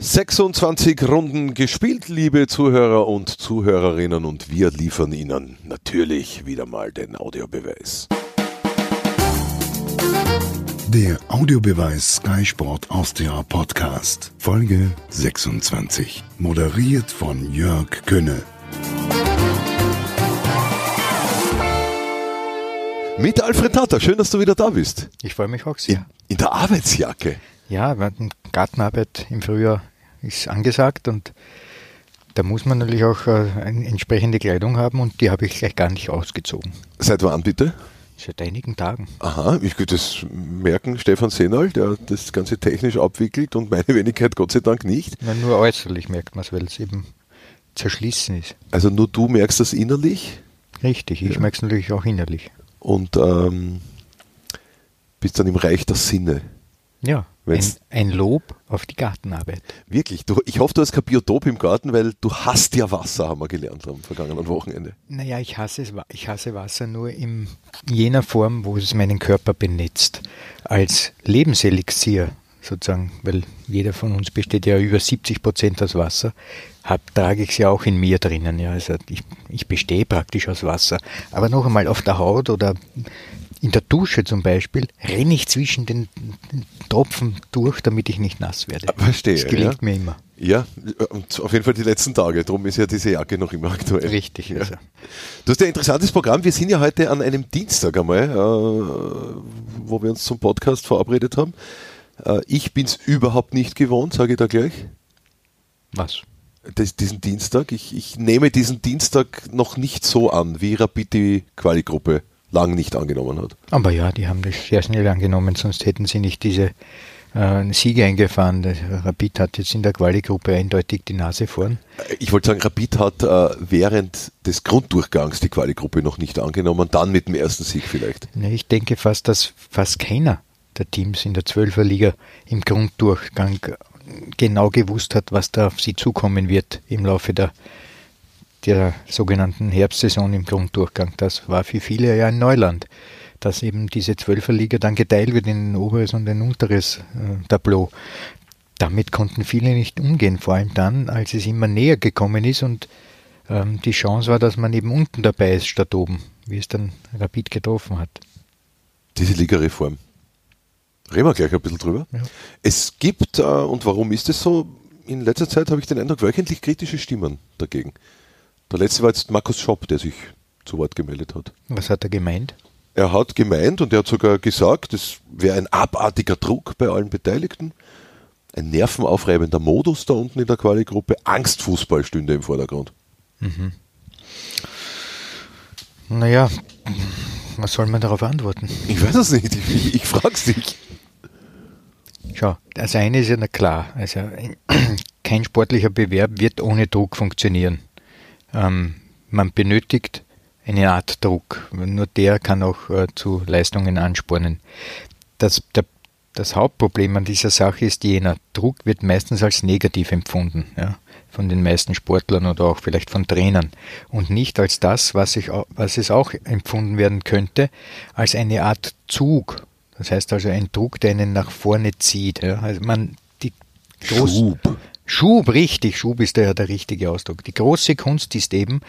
26 Runden gespielt, liebe Zuhörer und Zuhörerinnen, und wir liefern Ihnen natürlich wieder mal den Audiobeweis. Der Audiobeweis Sky Sport Austria Podcast, Folge 26, moderiert von Jörg Könne. Mit Alfred Tata, schön, dass du wieder da bist. Ich freue mich auch sehr. In, in der Arbeitsjacke. Ja, Gartenarbeit im Frühjahr ist angesagt und da muss man natürlich auch äh, eine entsprechende Kleidung haben und die habe ich gleich gar nicht ausgezogen. Seit wann bitte? Seit einigen Tagen. Aha, ich würde das merken, Stefan Senal, der das Ganze technisch abwickelt und meine Wenigkeit Gott sei Dank nicht. Na, nur äußerlich merkt man es, weil es eben zerschlissen ist. Also nur du merkst das innerlich? Richtig, ich ja. merke es natürlich auch innerlich. Und ähm, bist dann im Reich der Sinne. Ja, ein, ein, Lob auf die Gartenarbeit. Wirklich, du, ich hoffe, du hast kein Biotop im Garten, weil du hast ja Wasser, haben wir gelernt am vergangenen Wochenende. Naja, ich hasse, es, ich hasse Wasser nur in jener Form, wo es meinen Körper benetzt. Als Lebenselixier sozusagen, weil jeder von uns besteht ja über 70 Prozent aus Wasser, hab, trage ich es ja auch in mir drinnen. Ja. Also ich, ich bestehe praktisch aus Wasser. Aber noch einmal auf der Haut oder in der Dusche zum Beispiel renne ich zwischen den Tropfen durch, damit ich nicht nass werde. Verstehe. Das gelingt ja. mir immer. Ja, und auf jeden Fall die letzten Tage. Darum ist ja diese Jacke noch immer aktuell. Richtig. Ja. Also. Du hast ja ein interessantes Programm. Wir sind ja heute an einem Dienstag einmal, äh, wo wir uns zum Podcast verabredet haben. Äh, ich bin es überhaupt nicht gewohnt, sage ich da gleich. Was? Das, diesen Dienstag. Ich, ich nehme diesen Dienstag noch nicht so an, wie Rapid die Quali-Gruppe lang nicht angenommen hat. Aber ja, die haben das sehr schnell angenommen, sonst hätten sie nicht diese äh, Siege eingefahren. Rapid hat jetzt in der Quali-Gruppe eindeutig die Nase vorn. Ich wollte sagen, Rapid hat äh, während des Grunddurchgangs die Quali-Gruppe noch nicht angenommen, dann mit dem ersten Sieg vielleicht. Ich denke fast, dass fast keiner der Teams in der Zwölferliga im Grunddurchgang genau gewusst hat, was da auf sie zukommen wird im Laufe der der sogenannten Herbstsaison im Grunddurchgang. Das war für viele ja ein Neuland, dass eben diese Zwölferliga dann geteilt wird in ein oberes und ein unteres äh, Tableau. Damit konnten viele nicht umgehen, vor allem dann, als es immer näher gekommen ist und ähm, die Chance war, dass man eben unten dabei ist statt oben, wie es dann Rapid getroffen hat. Diese Ligareform. Reden wir gleich ein bisschen drüber. Ja. Es gibt, äh, und warum ist es so, in letzter Zeit habe ich den Eindruck, wöchentlich kritische Stimmen dagegen. Der letzte war jetzt Markus Schopp, der sich zu Wort gemeldet hat. Was hat er gemeint? Er hat gemeint und er hat sogar gesagt, es wäre ein abartiger Druck bei allen Beteiligten, ein nervenaufreibender Modus da unten in der Quali-Gruppe, Angstfußball stünde im Vordergrund. Mhm. Naja, was soll man darauf antworten? Ich weiß es nicht, ich, ich, ich frag's dich. Schau, das eine ist ja klar, also kein sportlicher Bewerb wird ohne Druck funktionieren. Ähm, man benötigt eine Art Druck. Nur der kann auch äh, zu Leistungen anspornen. Das, der, das Hauptproblem an dieser Sache ist jener, Druck wird meistens als negativ empfunden, ja, von den meisten Sportlern oder auch vielleicht von Trainern und nicht als das, was, ich, was es auch empfunden werden könnte, als eine Art Zug. Das heißt also ein Druck, der einen nach vorne zieht. Ja. Also man, die groß. Schub, richtig, Schub ist ja der richtige Ausdruck. Die große Kunst ist eben,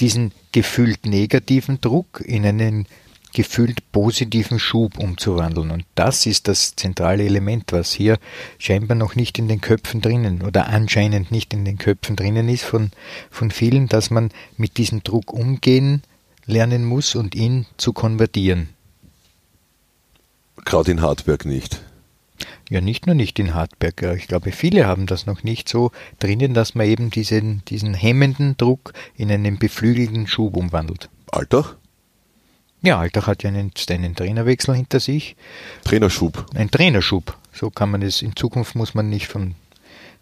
diesen gefühlt negativen Druck in einen gefühlt positiven Schub umzuwandeln. Und das ist das zentrale Element, was hier scheinbar noch nicht in den Köpfen drinnen oder anscheinend nicht in den Köpfen drinnen ist von, von vielen, dass man mit diesem Druck umgehen lernen muss und ihn zu konvertieren. Gerade in Hartberg nicht. Ja, nicht nur nicht in Hartberg. Ich glaube, viele haben das noch nicht so drinnen, dass man eben diesen, diesen hemmenden Druck in einen beflügelten Schub umwandelt. Alltag? Ja, Alltag hat ja einen, einen Trainerwechsel hinter sich. Trainerschub. Ein Trainerschub. So kann man es. In Zukunft muss man nicht von,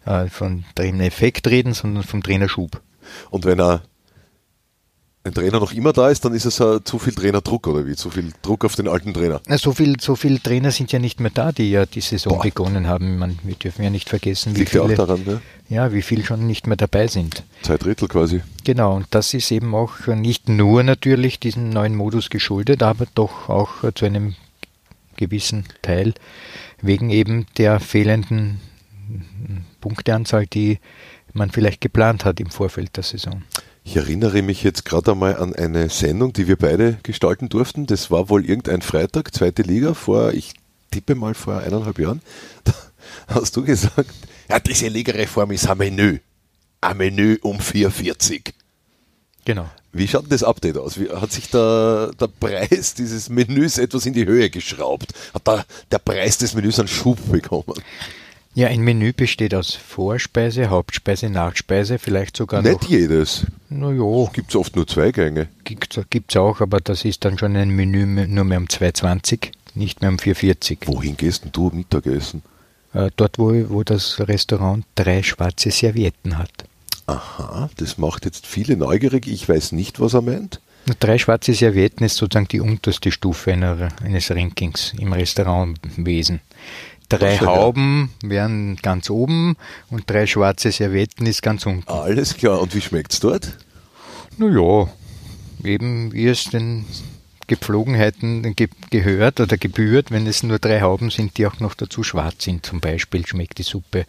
äh, von Trainereffekt reden, sondern vom Trainerschub. Und wenn er ein Trainer noch immer da ist, dann ist es uh, zu viel Trainerdruck oder wie? Zu viel Druck auf den alten Trainer. Na, so viel, so viel Trainer sind ja nicht mehr da, die ja die Saison Boah. begonnen haben. Man, wir dürfen ja nicht vergessen, wie Liegt viele, ja, auch daran, ne? ja, wie viel schon nicht mehr dabei sind. Zwei Drittel quasi. Genau, und das ist eben auch nicht nur natürlich diesem neuen Modus geschuldet, aber doch auch zu einem gewissen Teil wegen eben der fehlenden Punkteanzahl, die man vielleicht geplant hat im Vorfeld der Saison. Ich erinnere mich jetzt gerade einmal an eine Sendung, die wir beide gestalten durften. Das war wohl irgendein Freitag, zweite Liga, vor, ich tippe mal vor eineinhalb Jahren. Da hast du gesagt, ja, diese Ligareform ist ein Menü. Ein Menü um 440. Genau. Wie schaut denn das Update aus? Wie, hat sich der, der Preis dieses Menüs etwas in die Höhe geschraubt? Hat da der Preis des Menüs einen Schub bekommen? Ja, ein Menü besteht aus Vorspeise, Hauptspeise, Nachspeise, vielleicht sogar Nicht noch. jedes. Naja, Gibt es oft nur zwei Gänge. gibt es auch, aber das ist dann schon ein Menü nur mehr um 2,20, nicht mehr um 4,40. Wohin gehst denn du Mittagessen? Äh, dort, wo, wo das Restaurant drei schwarze Servietten hat. Aha, das macht jetzt viele neugierig. Ich weiß nicht, was er meint. Drei schwarze Servietten ist sozusagen die unterste Stufe einer, eines Rankings im Restaurantwesen. Drei Das ist ja- Hauben wären ganz oben und drei schwarze Servietten ist ganz unten. Alles klar. Und wie schmeckt's dort? Naja, eben wie es den Gepflogenheiten ge gehört oder gebührt, wenn es nur drei Hauben sind, die auch noch dazu schwarz sind. Zum Beispiel schmeckt die Suppe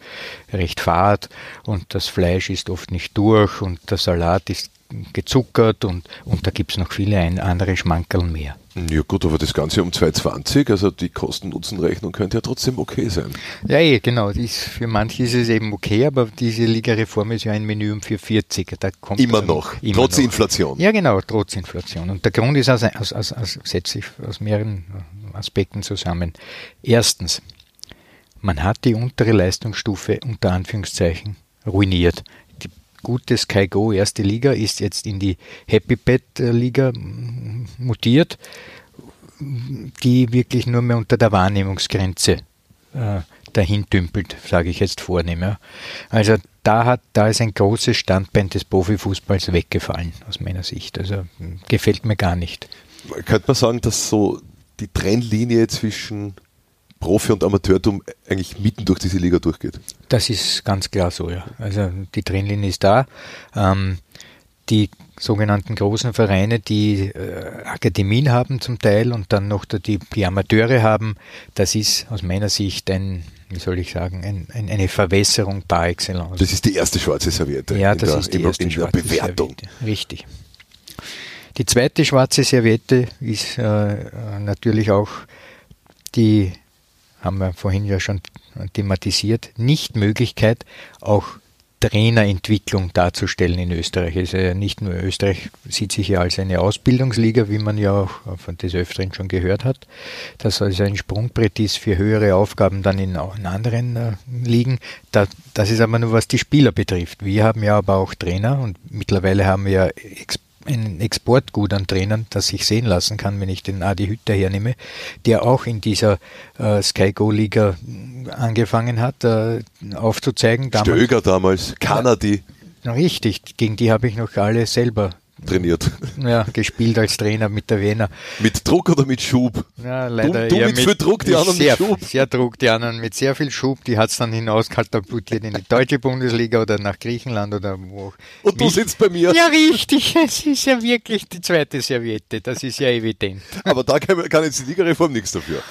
recht fad und das Fleisch ist oft nicht durch und der Salat ist gezuckert und, und da gibt es noch viele andere Schmankerl mehr. Ja gut, aber das Ganze um 2,20, also die Kosten-Nutzen-Rechnung könnte ja trotzdem okay sein. Ja, eh, genau. Dies, für manche ist es eben okay, aber diese Ligareform ist ja ein Menü um 4,40. Da kommt Immer also noch, immer trotz noch. Inflation. Ja, genau, trotz Inflation. Und der Grund ist aus, aus, aus, aus, setzt sich aus mehreren Aspekten zusammen. Erstens, man hat die untere Leistungsstufe unter Anführungszeichen ruiniert. Die gute Sky Go erste Liga ist jetzt in die Happy Pet Liga mm, mutiert, die wirklich nur mehr unter der Wahrnehmungsgrenze äh, dahin dümpelt, sage ich jetzt vornehm. Also da hat, da ist ein großes Standbein des Profifußballs weggefallen, aus meiner Sicht. Also gefällt mir gar nicht. Könnte man sagen, dass so die Trennlinie zwischen Profi- und Amateurtum eigentlich mitten durch diese Liga durchgeht? Das ist ganz klar so, ja. Also die Trennlinie ist da. Ähm, die sogenannten großen Vereine, die äh, Akademien haben zum Teil und dann noch die, die Amateure haben, das ist aus meiner Sicht ein, wie soll ich sagen, ein, ein, eine Verwässerung par excellence. Das ist die erste schwarze Serviette Ja, in, das der, ist die in, erste in schwarze Bewertung. Serviette. Richtig. Die zweite schwarze Serviette ist äh, natürlich auch die, haben wir vorhin ja schon thematisiert, Nichtmöglichkeit, auch Trainerentwicklung darzustellen in Österreich. Also nicht nur Österreich sieht sich ja als eine Ausbildungsliga, wie man ja auch von des Öfteren schon gehört hat, dass also ein Sprungbrett ist für höhere Aufgaben dann in, in anderen äh, Ligen. Da, das ist aber nur was die Spieler betrifft. Wir haben ja aber auch Trainer und mittlerweile haben wir ja Ex ein Exportgut an Trainern, das sich sehen lassen kann, wenn ich den Adi Hütter hernehme, der auch in dieser äh, Sky Go Liga angefangen hat, äh, aufzuzeigen. Damals, Stöger damals, Kanadi Richtig, gegen die habe ich noch alle selber trainiert. ja, gespielt als Trainer mit der Wiener. Mit Druck oder mit Schub? Ja, leider du eher mit viel Druck, die anderen mit sehr, Schub. Sehr Druck, die anderen mit sehr viel Schub. Die hat es dann hinauskatapultiert in die deutsche Bundesliga oder nach Griechenland oder wo auch. Und du Mich- sitzt bei mir. Ja, richtig. Es ist ja wirklich die zweite Serviette. Das ist ja evident. Aber da kann, kann jetzt die Ligareform nichts dafür.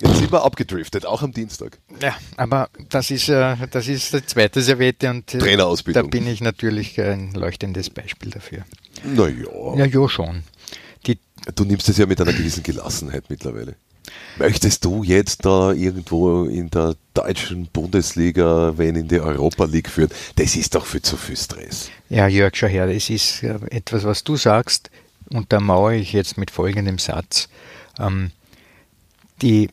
Jetzt sind wir abgedriftet, auch am Dienstag. Ja, aber das ist, äh, das ist die zweite Serviette und äh, Trainerausbildung. da bin ich natürlich ein leuchtendes Beispiel dafür. Naja, Ja, ja, schon. Die, du nimmst es ja mit einer gewissen Gelassenheit mittlerweile. Möchtest du jetzt da irgendwo in der deutschen Bundesliga, wenn in die Europa League führen? Das ist doch für zu viel Stress. Ja, Jörg, schau her, es ist äh, etwas, was du sagst, untermauere ich jetzt mit folgendem Satz. Ähm, die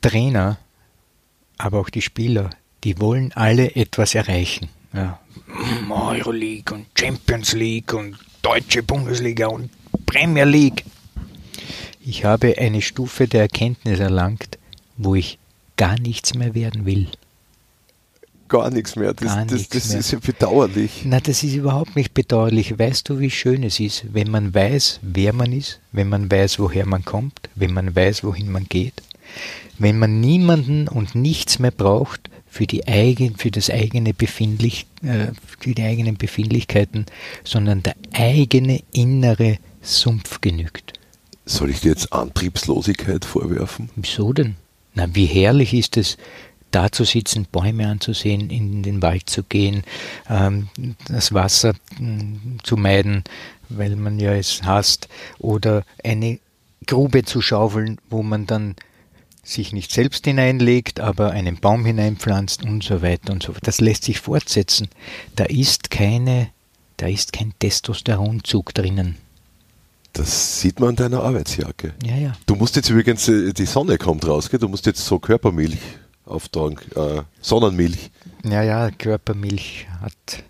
Trainer, aber auch die Spieler, die wollen alle etwas erreichen. Ja. Euroleague und Champions League und Deutsche Bundesliga und Premier League. Ich habe eine Stufe der Erkenntnis erlangt, wo ich gar nichts mehr werden will. Gar nichts mehr. Das, Gar das, das mehr. ist ja bedauerlich. Na, das ist überhaupt nicht bedauerlich. Weißt du, wie schön es ist, wenn man weiß, wer man ist, wenn man weiß, woher man kommt, wenn man weiß, wohin man geht, wenn man niemanden und nichts mehr braucht für die eigen, für das eigene Befindlich, äh, für die eigenen Befindlichkeiten, sondern der eigene innere Sumpf genügt. Soll ich dir jetzt Antriebslosigkeit vorwerfen? Wieso denn? Na, wie herrlich ist es, da zu sitzen, Bäume anzusehen, in den Wald zu gehen, ähm, das Wasser mm, zu meiden, weil man ja es hasst, oder eine Grube zu schaufeln, wo man dann sich nicht selbst hineinlegt, aber einen Baum hineinpflanzt und so weiter und so fort. Das lässt sich fortsetzen. Da ist keine, da ist kein Testosteronzug drinnen. Das sieht man an deiner Arbeitsjacke. Ja, ja. Du musst jetzt übrigens, äh, die Sonne kommt raus, gell? du musst jetzt so Körpermilch auftragen, äh, Sonnenmilch. Ja, ja, Körpermilch hat.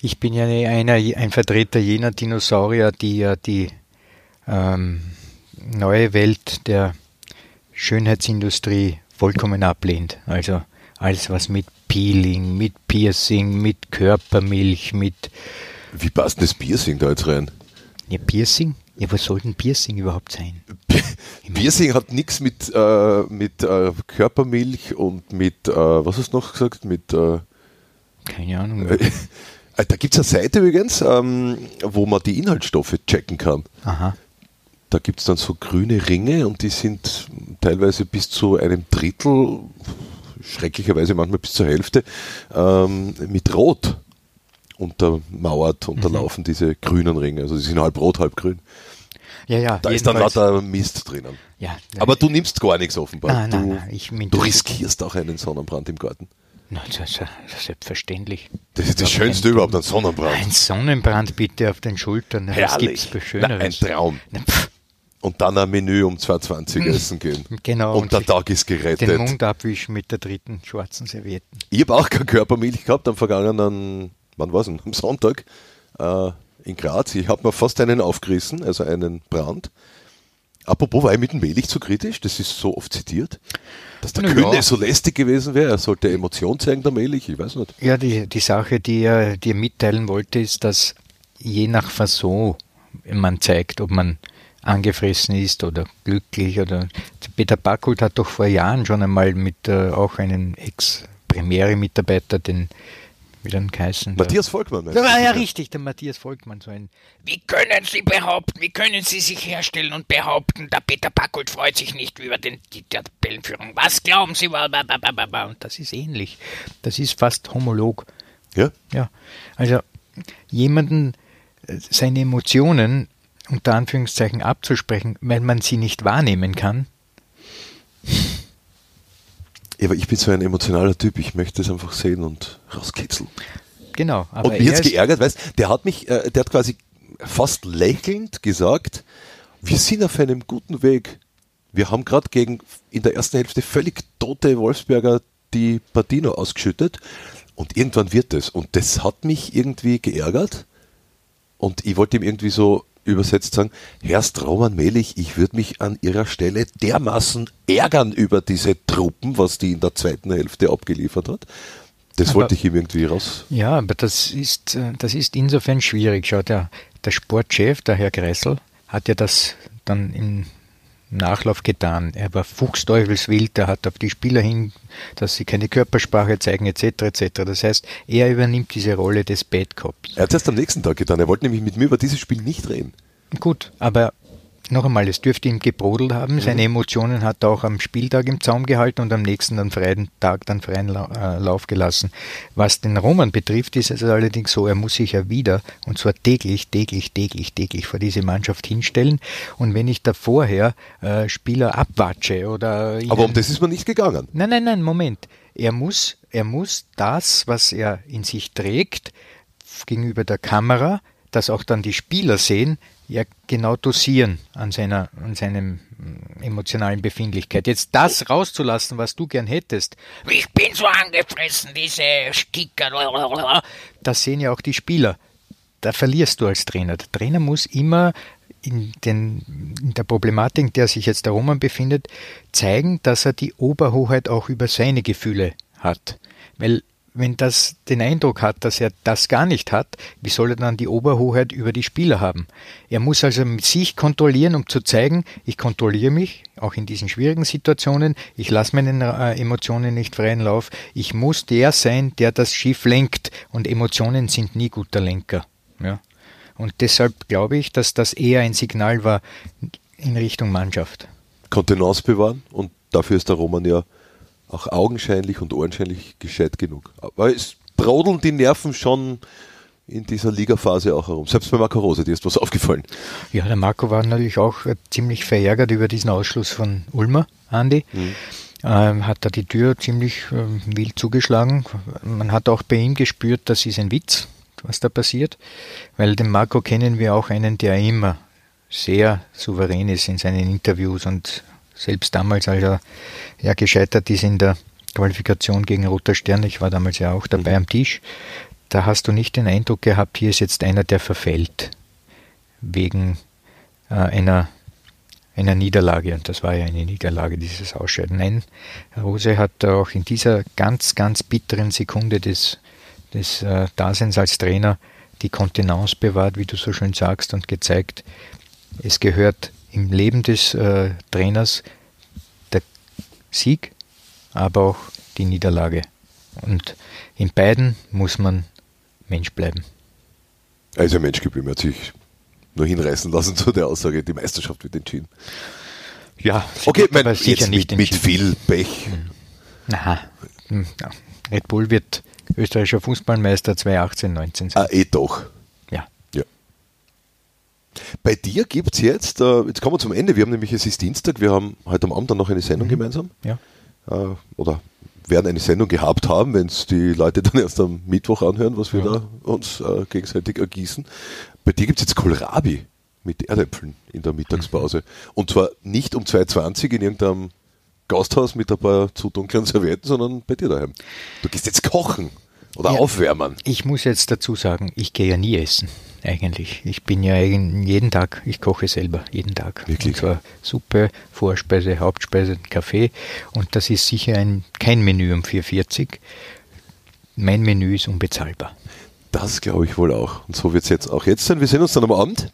Ich bin ja einer, ein Vertreter jener Dinosaurier, die ja die ähm, neue Welt der Schönheitsindustrie vollkommen ablehnt. Also alles, was mit Peeling, mit Piercing, mit Körpermilch, mit. Wie passt das Piercing da jetzt rein? Ja, Piercing? Ja, was soll denn Piercing überhaupt sein? Piercing hat nichts mit, äh, mit äh, Körpermilch und mit, äh, was hast du noch gesagt? Mit, äh, Keine Ahnung. äh, da gibt es eine Seite übrigens, ähm, wo man die Inhaltsstoffe checken kann. Aha. Da gibt es dann so grüne Ringe und die sind teilweise bis zu einem Drittel, schrecklicherweise manchmal bis zur Hälfte, ähm, mit Rot untermauert, unterlaufen, diese grünen Ringe. Also die sind halb rot, halb grün. Ja, ja. Da ist dann lauter Mist drinnen. Ja, Aber du nimmst gar nichts offenbar. Nein, nein, du, nein, ich mein- du riskierst auch einen Sonnenbrand im Garten. Na, das selbstverständlich. Das ist das Schönste ein- überhaupt, ein Sonnenbrand. Ein Sonnenbrand bitte auf den Schultern. Herrlich. gibt's für Na, ein? Traum. Na, pff, Und dann ein Menü um 2,20 essen gehen. Genau, Und der sich Tag ist Den gerettet. Mund abwischen mit der dritten schwarzen Serviette. Ich habe auch keine Körpermilch gehabt am vergangenen, wann war es denn? Am Sonntag äh, in Graz. Ich habe mir fast einen aufgerissen, also einen Brand. Apropos, war ich mit dem Melich zu kritisch? Das ist so oft zitiert. Dass der Kühne ja. so lästig gewesen wäre. Er sollte Emotion zeigen, der Melich. Ich weiß nicht. Ja, die, die Sache, die er dir mitteilen wollte, ist, dass je nach Fasson man zeigt, ob man angefressen ist oder glücklich oder Peter Backhult hat doch vor Jahren schon einmal mit äh, auch einem Ex-Premiere-Mitarbeiter, den wie dann geheißen? Matthias Volkmann, Ja, war ja richtig, der Matthias Volkmann, so ein Wie können Sie behaupten, wie können Sie sich herstellen und behaupten, der Peter Backult freut sich nicht über den, die Tabellenführung? Was glauben Sie? Und das ist ähnlich. Das ist fast homolog. Ja? Ja, also jemanden äh, seine Emotionen unter Anführungszeichen abzusprechen, weil man sie nicht wahrnehmen kann. Ja, aber ich bin so ein emotionaler Typ. Ich möchte es einfach sehen und rauskitzeln. Genau. Aber Und mich jetzt geärgert, weißt der hat mich, äh, der hat quasi fast lächelnd gesagt, wir sind auf einem guten Weg. Wir haben gerade gegen in der ersten Hälfte völlig tote Wolfsberger die Partino ausgeschüttet und irgendwann wird es. Und das hat mich irgendwie geärgert und ich wollte ihm irgendwie so übersetzt sagen, Herrst Roman Melich, ich würde mich an ihrer Stelle dermaßen ärgern über diese Truppen, was die in der zweiten Hälfte abgeliefert hat. Das Aber- wollte ich ihm irgendwie raus. Ja, aber das ist, äh, das ist insofern schwierig. Schau, der, der Sportchef, der Herr Gressel, hat ja das dann im Nachlauf getan. Er war fuchsteufelswild, er hat auf die Spieler hin, dass sie keine Körpersprache zeigen, etc. etc. Das heißt, er übernimmt diese Rolle des Bad Cops. Er hat es erst am nächsten Tag getan. Er wollte nämlich mit mir über dieses Spiel nicht reden. Gut, aber noch einmal, es dürfte ihm gebrodelt haben. Seine Emotionen hat er auch am Spieltag im Zaum gehalten und am nächsten dann freien Tag dann freien äh, Lauf gelassen. Was den Roman betrifft, ist es allerdings so, er muss sich ja wieder, und zwar täglich, täglich, täglich, täglich vor diese Mannschaft hinstellen. Und wenn ich da vorher äh, Spieler abwatsche oder... Aber um das ist mir nicht gegangen. Nein, nein, nein, Moment. Er muss, er muss das, was er in sich trägt, gegenüber der Kamera, das auch dann die Spieler sehen, ja genau dosieren an seiner, an seinem mm, emotionalen Befindlichkeit. Jetzt das rauszulassen, was du gern hättest, Ich bin so angefressen, diese Sticker. das sehen ja auch die Spieler. Da verlierst du als Trainer. Der Trainer muss immer in, den, in der Problematik, in der sich jetzt der Roman befindet, zeigen, dass er die Oberhoheit auch über seine Gefühle hat. Weil wenn das den Eindruck hat, dass er das gar nicht hat, wie soll er dann die Oberhoheit über die Spieler haben? Er muss also mit sich kontrollieren, um zu zeigen, ich kontrolliere mich, auch in diesen schwierigen Situationen, ich lasse meinen äh, Emotionen nicht freien Lauf, ich muss der sein, der das Schiff lenkt und Emotionen sind nie guter Lenker. Ja. Und deshalb glaube ich, dass das eher ein Signal war in Richtung Mannschaft. Kontenance bewahren und dafür ist der Roman ja auch augenscheinlich und ohrenscheinlich gescheit genug. Aber es brodeln die Nerven schon in dieser Ligaphase auch herum. Selbst bei Marco Rose, dir ist was aufgefallen. Ja, der Marco war natürlich auch äh, ziemlich verärgert über diesen Ausschluss von Ulmer, Andi. Mhm. Ähm, hat da die Tür ziemlich äh, wild zugeschlagen. Man hat auch bei ihm gespürt, das ist ein Witz, was da passiert, weil den Marco kennen wir auch einen, der immer sehr souverän ist in seinen Interviews und selbst damals, als er ja gescheitert ist in der Qualifikation gegen Roter Stern, ich war damals ja auch dabei mhm. am Tisch, da hast du nicht den Eindruck gehabt, hier ist jetzt einer, der verfällt wegen äh, einer, einer Niederlage. Und das war ja eine Niederlage, dieses Ausscheiden. Nein, Rose hat auch in dieser ganz, ganz bitteren Sekunde des, des äh, Daseins als Trainer die Kontenance bewahrt, wie du so schön sagst, und gezeigt, es gehört im Leben des äh, Trainers der Sieg, aber auch die Niederlage. Und in beiden muss man Mensch bleiben. Ein Mensch geblieben, hat sich nur hinreißen lassen zu der Aussage, die Meisterschaft wird entschieden. Ja, okay, mein, sicher nicht mit, mit, viel Pech. Hm. Na, hm, Red Bull wird österreichischer Fußballmeister 2018-19 sein. Ah, eh doch. Bei dir gibt es jetzt, äh, jetzt kommen wir zum Ende, wir haben nämlich, es ist Dienstag, wir haben heute am Abend dann noch eine Sendung mhm. gemeinsam. Ja. Äh, oder werden eine Sendung gehabt haben, wenn es die Leute dann erst am Mittwoch anhören, was wir ja. da uns äh, gegenseitig ergießen. Bei dir gibt es jetzt Kohlrabi mit Erdäpfeln in der Mittagspause. Mhm. Und zwar nicht um 2.20 in irgendeinem Gasthaus mit ein paar zu dunklen Servietten, sondern bei dir daheim. Du gehst jetzt kochen oder ja, aufwärmen. Ich muss jetzt dazu sagen, ich gehe ja nie essen eigentlich. Ich bin ja jeden Tag, ich koche selber, jeden Tag. Wirklich? Und zwar Suppe, Vorspeise, Hauptspeise, Kaffee. Und das ist sicher ein, kein Menü um 4,40. Mein Menü ist unbezahlbar. Das glaube ich wohl auch. Und so wird es jetzt auch jetzt sein. Wir sehen uns dann am Abend.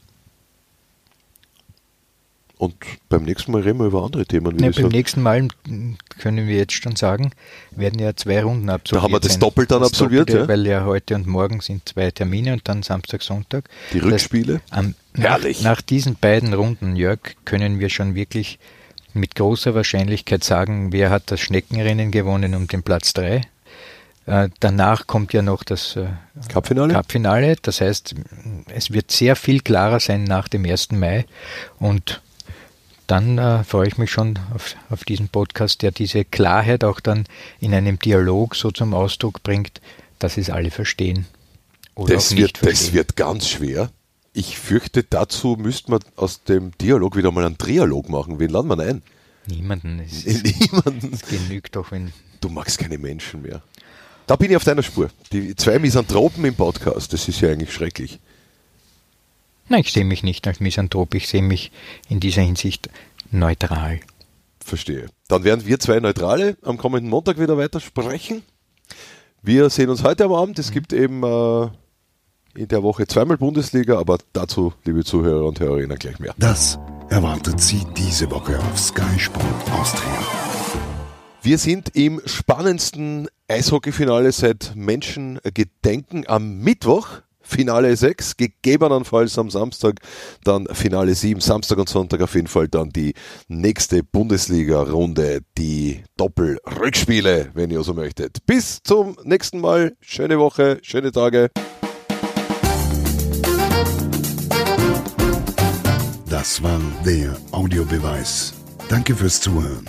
Und beim nächsten Mal reden wir über andere Themen. Ja, beim nächsten Mal können wir jetzt schon sagen, werden ja zwei Runden absolviert. Da haben wir das Doppelt dann das absolviert, Doppelte, ja? Weil ja heute und morgen sind zwei Termine und dann Samstag, Sonntag. Die Rückspiele? Das heißt, Herrlich. Nach, nach diesen beiden Runden, Jörg, können wir schon wirklich mit großer Wahrscheinlichkeit sagen, wer hat das Schneckenrennen gewonnen um den Platz 3. Äh, danach kommt ja noch das äh, Cupfinale. Cupfinale. Das heißt, es wird sehr viel klarer sein nach dem 1. Mai. Und dann äh, freue ich mich schon auf, auf diesen Podcast, der diese Klarheit auch dann in einem Dialog so zum Ausdruck bringt, dass es alle verstehen. Oder das, wird, verstehen. das wird ganz schwer. Ich fürchte, dazu müsste man aus dem Dialog wieder mal einen Trialog machen. Wen laden wir ein? Niemanden. Es, Niemanden. Es genügt doch, wenn. Du magst keine Menschen mehr. Da bin ich auf deiner Spur. Die zwei Misanthropen im Podcast, das ist ja eigentlich schrecklich. Nein, ich sehe mich nicht als Misanthrop, ich sehe mich in dieser Hinsicht neutral. Verstehe. Dann werden wir zwei Neutrale am kommenden Montag wieder weiter sprechen. Wir sehen uns heute am Abend. Es mhm. gibt eben äh, in der Woche zweimal Bundesliga, aber dazu, liebe Zuhörer und Hörerinnen, gleich mehr. Das erwartet Sie diese Woche auf Sky Sport Austria. Wir sind im spannendsten Eishockeyfinale seit Menschengedenken am Mittwoch. Finale 6, gegebenenfalls am Samstag, dann Finale 7, Samstag und Sonntag auf jeden Fall dann die nächste Bundesliga-Runde, die Doppelrückspiele, wenn ihr so möchtet. Bis zum nächsten Mal, schöne Woche, schöne Tage. Das war der Audiobeweis. Danke fürs Zuhören.